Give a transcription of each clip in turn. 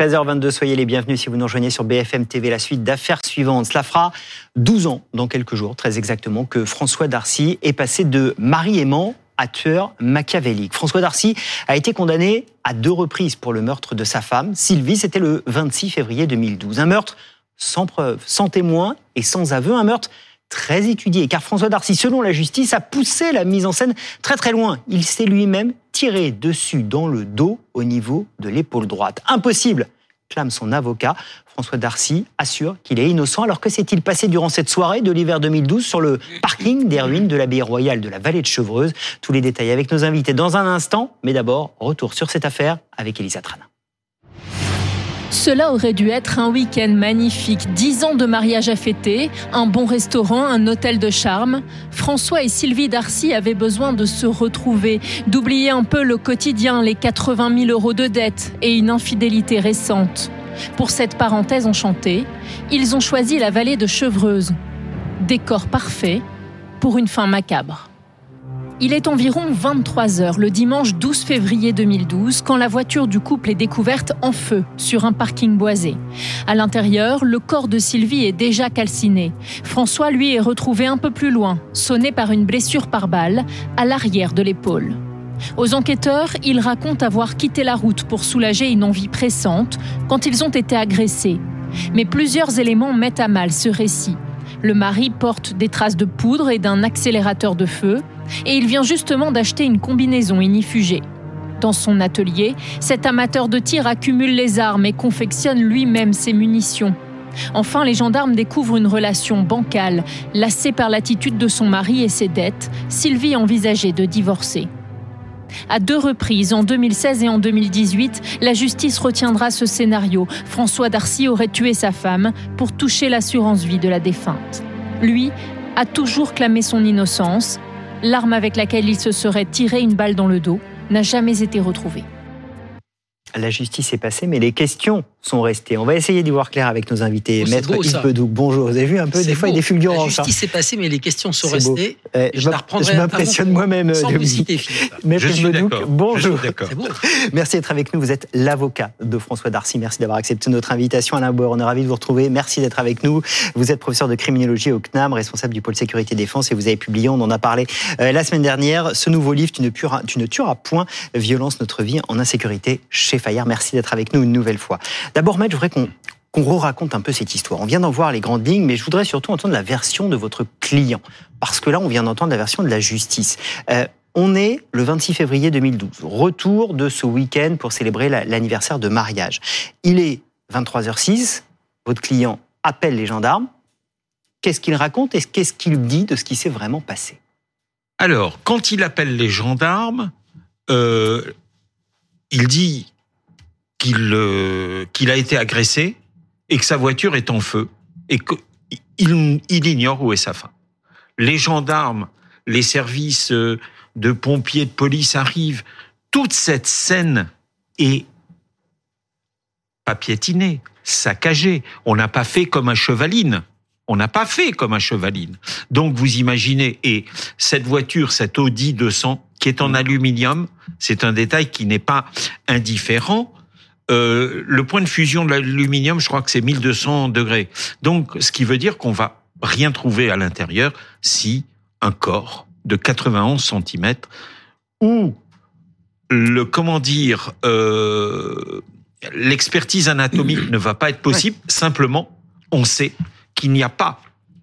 13h22, soyez les bienvenus si vous nous rejoignez sur BFM TV, la suite d'affaires suivantes. Cela fera 12 ans, dans quelques jours, très exactement, que François Darcy est passé de mari aimant à tueur machiavélique. François Darcy a été condamné à deux reprises pour le meurtre de sa femme, Sylvie, c'était le 26 février 2012. Un meurtre sans preuve, sans témoin et sans aveu, un meurtre très étudié, car François Darcy, selon la justice, a poussé la mise en scène très très loin. Il s'est lui-même tiré dessus dans le dos au niveau de l'épaule droite. Impossible, clame son avocat. François Darcy assure qu'il est innocent. Alors que s'est-il passé durant cette soirée de l'hiver 2012 sur le parking des ruines de l'abbaye royale de la vallée de Chevreuse? Tous les détails avec nos invités dans un instant. Mais d'abord, retour sur cette affaire avec Elisa Trana. Cela aurait dû être un week-end magnifique, dix ans de mariage à fêter, un bon restaurant, un hôtel de charme. François et Sylvie Darcy avaient besoin de se retrouver, d'oublier un peu le quotidien, les 80 000 euros de dettes et une infidélité récente. Pour cette parenthèse enchantée, ils ont choisi la vallée de Chevreuse. Décor parfait pour une fin macabre. Il est environ 23 heures le dimanche 12 février 2012 quand la voiture du couple est découverte en feu sur un parking boisé. À l'intérieur, le corps de Sylvie est déjà calciné. François, lui, est retrouvé un peu plus loin, sonné par une blessure par balle à l'arrière de l'épaule. Aux enquêteurs, il raconte avoir quitté la route pour soulager une envie pressante quand ils ont été agressés. Mais plusieurs éléments mettent à mal ce récit. Le mari porte des traces de poudre et d'un accélérateur de feu et il vient justement d'acheter une combinaison inifugée. Dans son atelier, cet amateur de tir accumule les armes et confectionne lui-même ses munitions. Enfin, les gendarmes découvrent une relation bancale. Lassée par l'attitude de son mari et ses dettes, Sylvie envisageait de divorcer. À deux reprises, en 2016 et en 2018, la justice retiendra ce scénario. François Darcy aurait tué sa femme pour toucher l'assurance vie de la défunte. Lui a toujours clamé son innocence L'arme avec laquelle il se serait tiré une balle dans le dos n'a jamais été retrouvée. La justice est passée, mais les questions sont restés. On va essayer d'y voir clair avec nos invités. Oh, Maître Yves Bedoux, bonjour. Vous avez vu un peu, des fois, il y a des fulgurances. La justice est passée, mais les questions sont restées. Eh, je, je m'impressionne moi-même. Sans Maître Yves bonjour. Merci d'être avec nous. Vous êtes l'avocat de François Darcy. Merci d'avoir accepté notre invitation. Alain Bauer, on est ravi de vous retrouver. Merci d'être avec nous. Vous êtes professeur de criminologie au CNAM, responsable du pôle sécurité défense, et vous avez publié, on en a parlé euh, la semaine dernière, ce nouveau livre, Tu ne, tu ne tueras point, violence, notre vie en insécurité chez Fayard. Merci d'être avec nous une nouvelle fois. D'abord, Maître, je voudrais qu'on re-raconte un peu cette histoire. On vient d'en voir les grandes lignes, mais je voudrais surtout entendre la version de votre client. Parce que là, on vient d'entendre la version de la justice. Euh, on est le 26 février 2012, retour de ce week-end pour célébrer l'anniversaire de mariage. Il est 23h06, votre client appelle les gendarmes. Qu'est-ce qu'il raconte et qu'est-ce qu'il dit de ce qui s'est vraiment passé? Alors, quand il appelle les gendarmes, euh, il dit qu'il euh, qu'il a été agressé et que sa voiture est en feu et qu'il il ignore où est sa femme. Les gendarmes, les services euh, de pompiers, de police arrivent. Toute cette scène est pas piétinée, saccagée. On n'a pas fait comme un chevaline. On n'a pas fait comme un chevaline. Donc vous imaginez, et cette voiture, cette Audi 200, qui est en aluminium, c'est un détail qui n'est pas indifférent. Euh, le point de fusion de l'aluminium, je crois que c'est 1200 degrés. Donc, ce qui veut dire qu'on va rien trouver à l'intérieur si un corps de 91 cm ou le comment dire euh, l'expertise anatomique ne va pas être possible. Simplement, on sait qu'il n'y a pas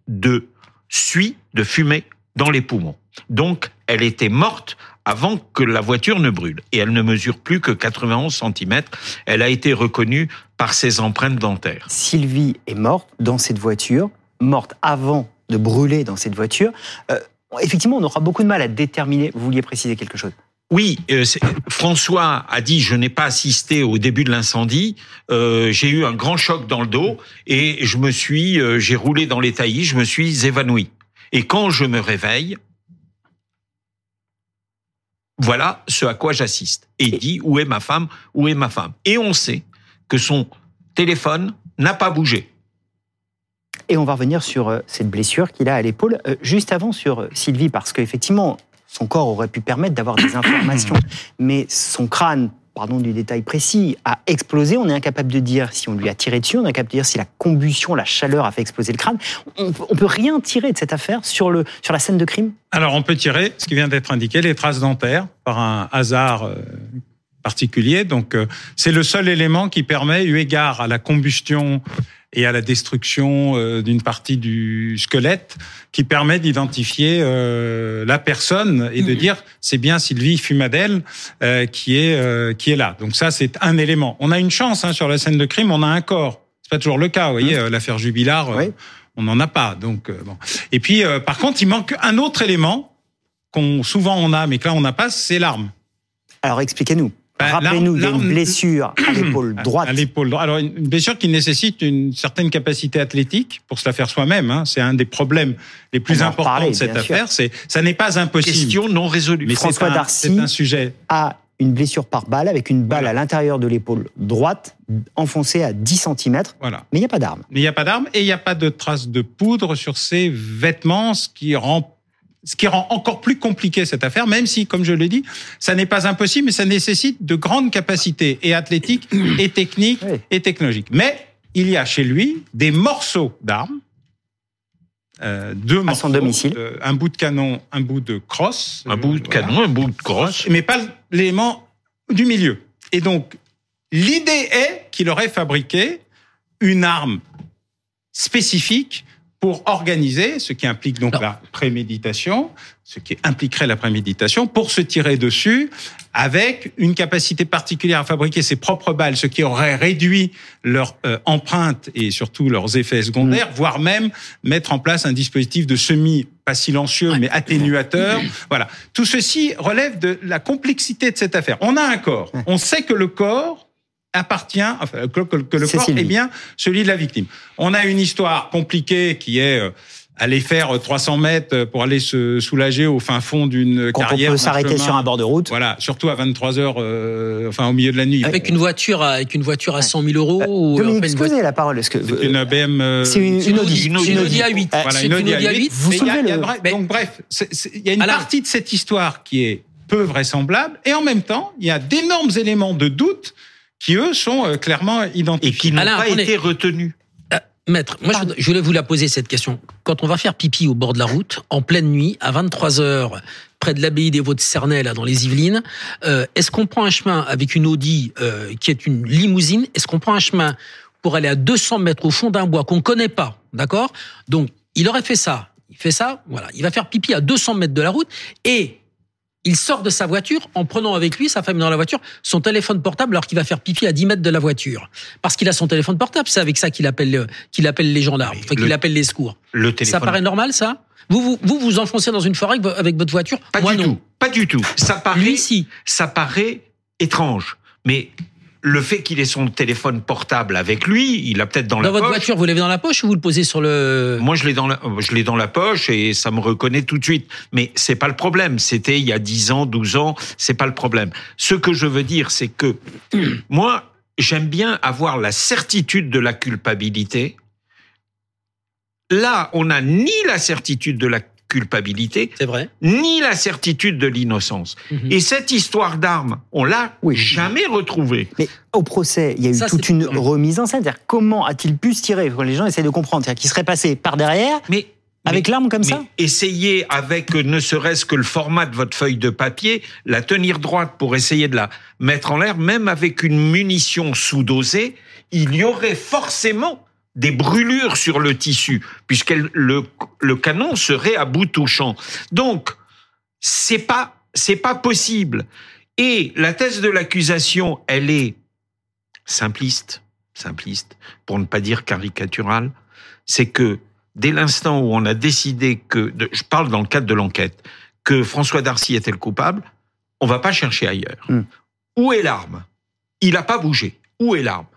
de suie de fumée dans les poumons. Donc, elle était morte avant que la voiture ne brûle. Et elle ne mesure plus que 91 cm. Elle a été reconnue par ses empreintes dentaires. Sylvie est morte dans cette voiture, morte avant de brûler dans cette voiture. Euh, effectivement, on aura beaucoup de mal à déterminer. Vous vouliez préciser quelque chose? Oui, euh, François a dit je n'ai pas assisté au début de l'incendie. Euh, j'ai eu un grand choc dans le dos et je me suis, j'ai roulé dans les taillis, je me suis évanoui. Et quand je me réveille, voilà ce à quoi j'assiste. Et il dit, où est ma femme Où est ma femme? Et on sait que son téléphone n'a pas bougé. Et on va revenir sur euh, cette blessure qu'il a à l'épaule. Euh, juste avant sur euh, Sylvie, parce qu'effectivement, son corps aurait pu permettre d'avoir des informations, mais son crâne pardon du détail précis, a explosé. On est incapable de dire si on lui a tiré dessus, on est incapable de dire si la combustion, la chaleur a fait exploser le crâne. On, on peut rien tirer de cette affaire sur, le, sur la scène de crime? Alors on peut tirer ce qui vient d'être indiqué, les traces dentaires, par un hasard euh, particulier. Donc euh, c'est le seul élément qui permet, eu égard à la combustion et à la destruction euh, d'une partie du squelette, qui permet d'identifier euh, la personne et de dire c'est bien Sylvie Fumadel qui est qui est là. Donc ça c'est un élément. On a une chance hein, sur la scène de crime, on a un corps. C'est pas toujours le cas, vous voyez, l'affaire Jubilard, Oui. on n'en a pas. Donc bon. Et puis par contre, il manque un autre élément qu'on souvent on a, mais que là on n'a pas, c'est l'arme. Alors expliquez-nous. Bah, Rappelez-nous, il y a une blessure à l'épaule droite. À l'épaule droite. Alors, une blessure qui nécessite une certaine capacité athlétique pour se la faire soi-même. Hein. C'est un des problèmes les plus importants de cette affaire. C'est, ça n'est pas impossible. Question non résolue. mais François Darcy. c'est un sujet. a une blessure par balle avec une balle Voilà. à l'intérieur de l'épaule droite enfoncée à 10 cm, Voilà. mais il n'y a pas d'arme. Mais il n'y a pas d'arme et il n'y a pas de traces de poudre sur ses vêtements, ce qui rend ce qui rend encore plus compliqué cette affaire, même si, comme je l'ai dit, ça n'est pas impossible, mais ça nécessite de grandes capacités et athlétiques et techniques Oui. et technologiques. Mais il y a chez lui des morceaux d'armes, euh, deux À son morceaux, domicile. euh, un bout de canon, un bout de crosse, Un euh, bout de voilà. canon, un bout de crosse. mais pas l'élément du milieu. Et donc, l'idée est qu'il aurait fabriqué une arme spécifique pour organiser, ce qui implique donc Non. la préméditation, ce qui impliquerait la préméditation, pour se tirer dessus avec une capacité particulière à fabriquer ses propres balles, ce qui aurait réduit leur euh, empreinte et surtout leurs effets secondaires, voire même mettre en place un dispositif de semi, pas silencieux, mais atténuateur. Voilà. Tout ceci relève de la complexité de cette affaire. On a un corps. On sait que le corps appartient, enfin, que, que- que le corps Sylvie. est bien celui de la victime. On a une histoire compliquée qui est euh, aller faire 300 mètres pour aller se soulager au fin fond d'une Quand carrière. on peut s'arrêter sur un bord de route, Voilà, surtout à 23 heures, euh, enfin au milieu de la nuit. Avec une voiture, à- avec une voiture à 100 000 euros ou Dominique, avez la parole Est-ce que C'est une BM. euh, C'est une, Audi. Audi, une c'est une Audi. Audi A8. Euh, Voilà, C'est une Audi Audi A8. A8, Vous y a- soulevez il y a le- bref- mais- Donc bref, il y a une partie de cette histoire qui est peu vraisemblable, et en même temps, il y a d'énormes éléments de doute qui eux sont euh, clairement Et identifiés. qui n'ont Alain, pas été retenus. Euh, Maître, moi je, je voulais vous la poser cette question. Quand on va faire pipi au bord de la route, en pleine nuit, à 23 heures, près de l'abbaye des Vaux-de-Cernay, là, dans les Yvelines, euh, est-ce qu'on prend un chemin avec une Audi euh, qui est une limousine Est-ce qu'on prend un chemin pour aller à 200 mètres au fond d'un bois qu'on connaît pas D'accord? Donc, il aurait fait ça. Il fait ça, voilà. Il va faire pipi à 200 mètres de la route et il sort de sa voiture en prenant avec lui, sa femme dans la voiture, son téléphone portable alors qu'il va faire pipi à 10 mètres de la voiture. Parce qu'il a son téléphone portable, c'est avec ça qu'il appelle, euh, qu'il appelle les gendarmes, enfin, qu'il Le- appelle les secours. Le téléphone. Ça paraît normal, ça? Vous, vous vous vous enfoncez dans une forêt avec, vo- avec votre voiture? Pas Moi du non. tout. Pas du tout. Ça paraît, Lui, si. ça paraît étrange. Mais le fait qu'il ait son téléphone portable avec lui, il a peut-être dans, Dans la votre poche. voiture, vous l'avez dans la poche ou vous le posez sur le... Moi, je l'ai dans la, je l'ai dans la poche et ça me reconnaît tout de suite. Mais c'est pas le problème. C'était il y a 10 ans, 12 ans. C'est pas le problème. Ce que je veux dire, c'est que moi, j'aime bien avoir la certitude de la culpabilité. Là, on n'a ni la certitude de la culpabilité, C'est vrai. ni la certitude de l'innocence. Mhm. Et cette histoire d'armes, on l'a Oui. jamais retrouvée. Mais au procès, il y a eu Ça, toute une remise en scène. C'est-à-dire, comment a-t-il pu se tirer Quand Les gens essaient de comprendre. C'est-à-dire qu'il serait passé par derrière Mais avec l'arme comme mais ça essayez avec ne serait-ce que le format de votre feuille de papier, la tenir droite pour essayer de la mettre en l'air, même avec une munition sous-dosée, il y aurait forcément des brûlures sur le tissu, puisque le, le canon serait à bout touchant. Donc, c'est pas, c'est pas possible. Et la thèse de l'accusation, elle est simpliste, simpliste, pour ne pas dire caricaturale, c'est que dès l'instant où on a décidé que, je parle dans le cadre de l'enquête, que François Darcy était le coupable, on va pas chercher ailleurs. Hmm. Où est l'arme? Il n'a pas bougé. Où est l'arme?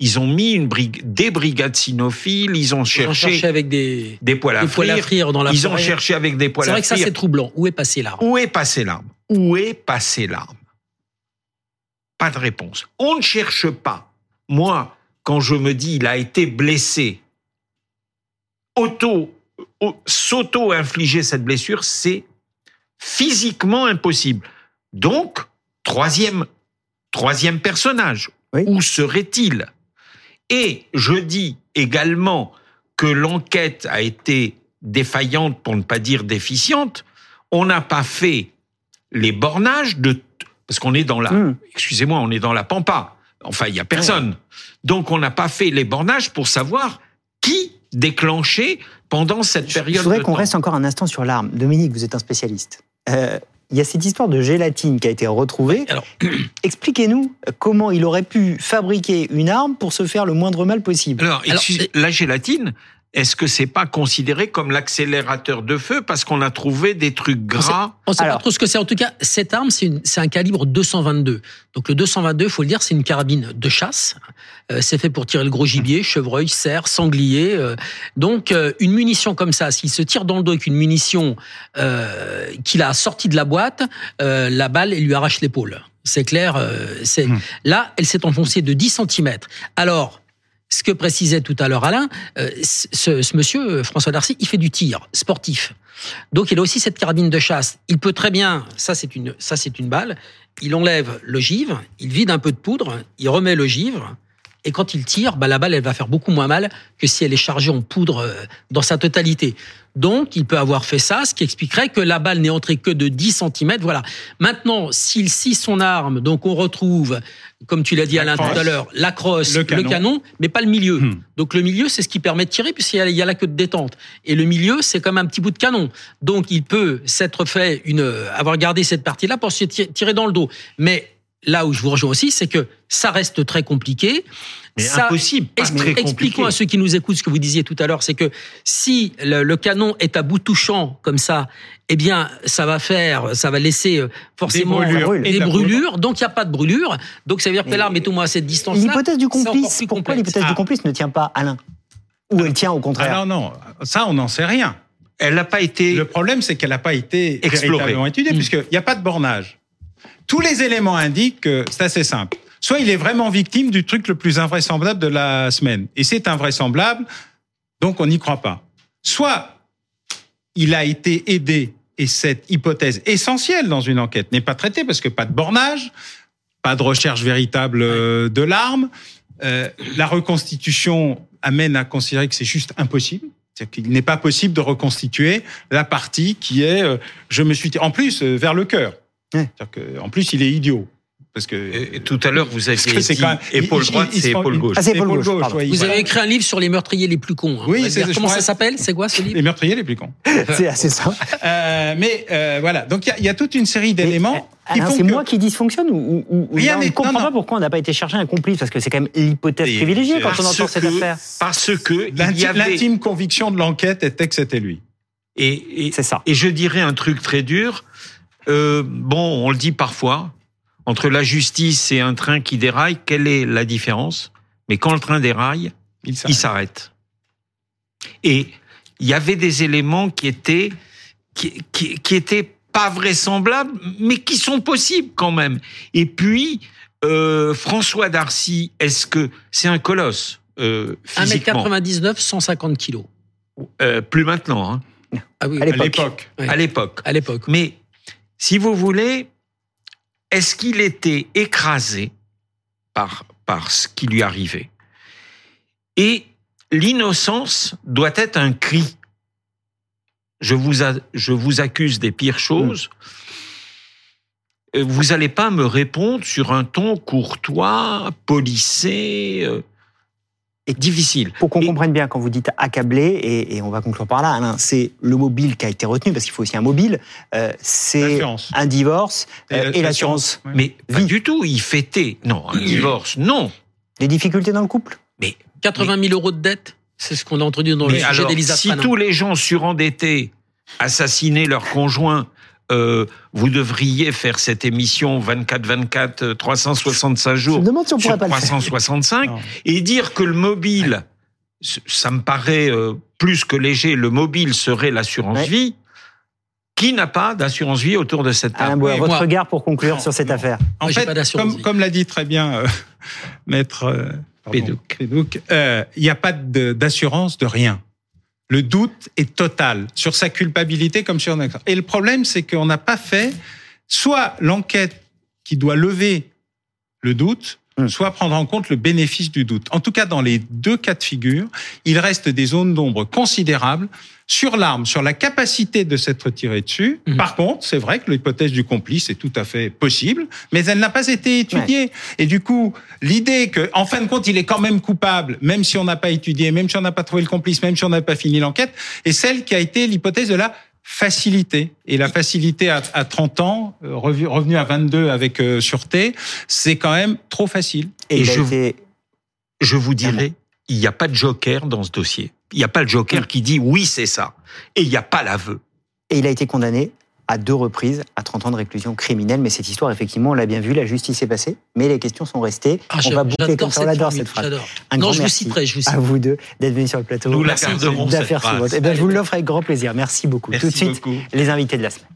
Ils ont mis une des brigades cynophiles, ils ont Ils ont cherché cherché avec des, des poils à des poils à frire, frire dans la ils ont cherché avec des poils C'est à vrai que ça, frire. c'est troublant. Où est passée l'arme? Où est passée l'arme? Où est passée l'arme? Pas de réponse. On ne cherche pas. Moi, quand je me dis il a été blessé, auto, au- s'auto-infliger cette blessure, c'est physiquement impossible. Donc, troisième, troisième personnage. Oui. Où serait-il? Et je dis également que l'enquête a été défaillante, pour ne pas dire déficiente. On n'a pas fait les bornages de parce qu'on est dans la, Hmm. excusez-moi, on est dans la pampa. Enfin, il y a personne. Donc, on n'a pas fait les bornages pour savoir qui déclenchait pendant cette Je période. voudrais de qu'on reste encore un instant sur l'arme. Dominique, vous êtes un spécialiste. Euh, Il y a cette histoire de gélatine qui a été retrouvée. Alors, Expliquez-nous comment il aurait pu fabriquer une arme pour se faire le moindre mal possible. Alors, Alors, la gélatine, est-ce que c'est pas considéré comme l'accélérateur de feu parce qu'on a trouvé des trucs gras On sait Alors. pas trop ce que c'est. En tout cas, cette arme, c'est un calibre 222. Donc le 222, faut le dire, c'est une carabine de chasse. Euh, c'est fait pour tirer le gros gibier, chevreuil, cerf, sanglier. euh. donc euh, une munition comme ça, s'il se tire dans le dos avec une munition euh, qu'il a sortie de la boîte, euh, la balle, elle lui arrache l'épaule. C'est clair. euh, c'est Hmm. là, elle s'est enfoncée de 10 cm. Alors. Ce que précisait tout à l'heure Alain, euh, ce, ce monsieur euh, François Darcy, il fait du tir sportif. Donc il a aussi cette carabine de chasse. Il peut très bien, ça c'est une, ça c'est une balle. Il enlève le givre, il vide un peu de poudre, il remet le givre, et quand il tire, bah, la balle elle va faire beaucoup moins mal que si elle est chargée en poudre euh, dans sa totalité. Donc il peut avoir fait ça, ce qui expliquerait que la balle n'est entrée que de 10 cm. Voilà. Maintenant, s'il scie son arme, donc on retrouve, comme tu l'as dit La Alain tout à l'heure, la crosse, Le le canon. mais pas le milieu. Hmm. Donc le milieu, c'est ce qui permet de tirer, puisqu'il y a, la queue de détente. Et le milieu, c'est comme un petit bout de canon. Donc il peut s'être fait une, avoir gardé cette partie-là pour se ti- tirer dans le dos. Mais là où je vous rejoins aussi, c'est que ça reste très compliqué. Mais Ça- impossible, pas Expli- très compliqué. Expliquons à ceux qui nous écoutent ce que vous disiez tout à l'heure, c'est que si le, le canon est à bout touchant comme ça, eh bien, ça va faire, ça va laisser euh, forcément Des brûlures. des brûlures. Donc, il n'y a pas de brûlure. Donc, ça veut dire que Mais- l'arme est au moins à cette distance-là. L'hypothèse du complice, pourquoi du Ah. complice ne tient pas Alain Ou elle tient au Ah contraire non, non, ça, on n'en sait rien. Elle n'a pas été. Le problème, c'est qu'elle n'a pas été Explorée. véritablement étudiée, Mm. puisqu'il n'y a pas de bornage. Tous les éléments indiquent que c'est assez simple. Soit il est vraiment victime du truc le plus invraisemblable de la semaine, et c'est invraisemblable, donc on n'y croit pas. Soit il a été aidé, et cette hypothèse essentielle dans une enquête n'est pas traitée, parce que pas de bornage, pas de recherche véritable euh, de l'arme, euh, la reconstitution amène à considérer que c'est juste impossible. C'est-à-dire qu'il n'est pas possible de reconstituer la partie qui est, euh, je me suis, en plus, euh, vers le cœur. Que, en plus, il est idiot. Parce que, Et- et tout à l'heure, vous aviez dit quand même- épaule droite, il c'est épaule gauche. Ah, c'est épaule gauche, Vous voilà. avez écrit un livre sur les meurtriers les plus cons. hein. Oui, Comment ça s'appelle? C'est quoi ce livre? Les meurtriers les plus cons. C'est assez ça. Euh, mais euh, voilà, donc il y a- il y, a toute une série d'éléments font c'est que... moi qui dysfonctionne ou, ou- ou- Rien on ne comprend non, pas non. pourquoi on n'a pas été chercher un complice parce que c'est quand même l'hypothèse privilégiée quand on entend cette affaire. Parce que L'intime conviction de l'enquête était que c'était lui. et, et, C'est ça. et je dirais un truc très dur. Euh, bon, on le dit parfois. Entre la justice et un train qui déraille, quelle est la différence? Mais quand le train déraille, Il s'arrête. Et il y avait des éléments qui étaient qui, qui, qui étaient pas vraisemblables, mais qui sont possibles quand même. Et puis euh, François Darcy, est-ce que c'est un colosse euh, physiquement? 1m99, 150 kilos. Euh, Plus maintenant, hein, Ah oui, À À l'époque. Ouais. à l'époque. à l'époque. Mais si vous voulez, est-ce qu'il était écrasé par, par ce qui lui arrivait? Et l'innocence doit être un cri. Je vous, a- je vous accuse des pires choses. Euh, Vous n'allez pas me répondre sur un ton courtois, policé, euh, Et- difficile. Pour qu'on Et- comprenne bien, quand vous dites accablé, et, et on va conclure par là, Alain, c'est le mobile qui a été retenu, parce qu'il faut aussi un mobile, euh, c'est un divorce euh, et l'assurance. ouais. Mais pas Vie. du tout, il fêtait. Non, un divorce, non. Des difficultés dans le couple? 80 000 euros de dette, c'est ce qu'on a entendu dans le Mais sujet alors, d'Elisa si tous les gens surendettés assassinaient leur conjoint, euh, vous devriez faire cette émission 24-24, euh, 365 Je jours me demande si on sur pourrait pas le faire. 365 Non. et dire que le mobile, ça me paraît euh, plus que léger, le mobile serait l'assurance Ouais. vie. Qui n'a pas d'assurance vie autour de cette table Oui, votre moi- regard pour conclure Non, sur cette non. affaire. En Moi, fait, comme, l'a dit très bien euh, maître euh, Pédouc. Euh, il n'y a pas de- d'assurance de rien. Le doute est total sur sa culpabilité comme sur. Et le problème, c'est qu'on n'a pas fait soit l'enquête qui doit lever le doute, Soit prendre en compte le bénéfice du doute. En tout cas, dans les deux cas de figure, il reste des zones d'ombre considérables sur l'arme, sur la capacité de s'être tiré dessus. Mhm. Par contre, c'est vrai que l'hypothèse du complice est tout à fait possible, mais elle n'a pas été étudiée. Et du coup, l'idée que, en fin de compte, il est quand même coupable, même si on n'a pas étudié, même si on n'a pas trouvé le complice, même si on n'a pas fini l'enquête, est celle qui a été l'hypothèse de la facilité. Et la facilité à, à 30 ans, euh, revenu à 22 avec euh, sûreté, c'est quand même trop facile. Et, je- été Je vous dirais, il n'y a pas de joker dans ce dossier. Il n'y a pas le joker qui dit oui, c'est ça. Et il n'y a pas l'aveu. Et il a été condamné à deux reprises à 30 ans de réclusion criminelle. Mais cette histoire, effectivement, on l'a bien vu, la justice est passée, mais les questions sont restées. Ah, on va boucler comme ça, on cette adore cette phrase. Un Non, grand je vous merci citerai, je vous à citerai. vous deux d'être venus sur le plateau Nous la cette d'affaires phrase. Eh bien, je vous l'offre avec grand plaisir. Merci beaucoup. Tout de suite, beaucoup. les invités de la semaine.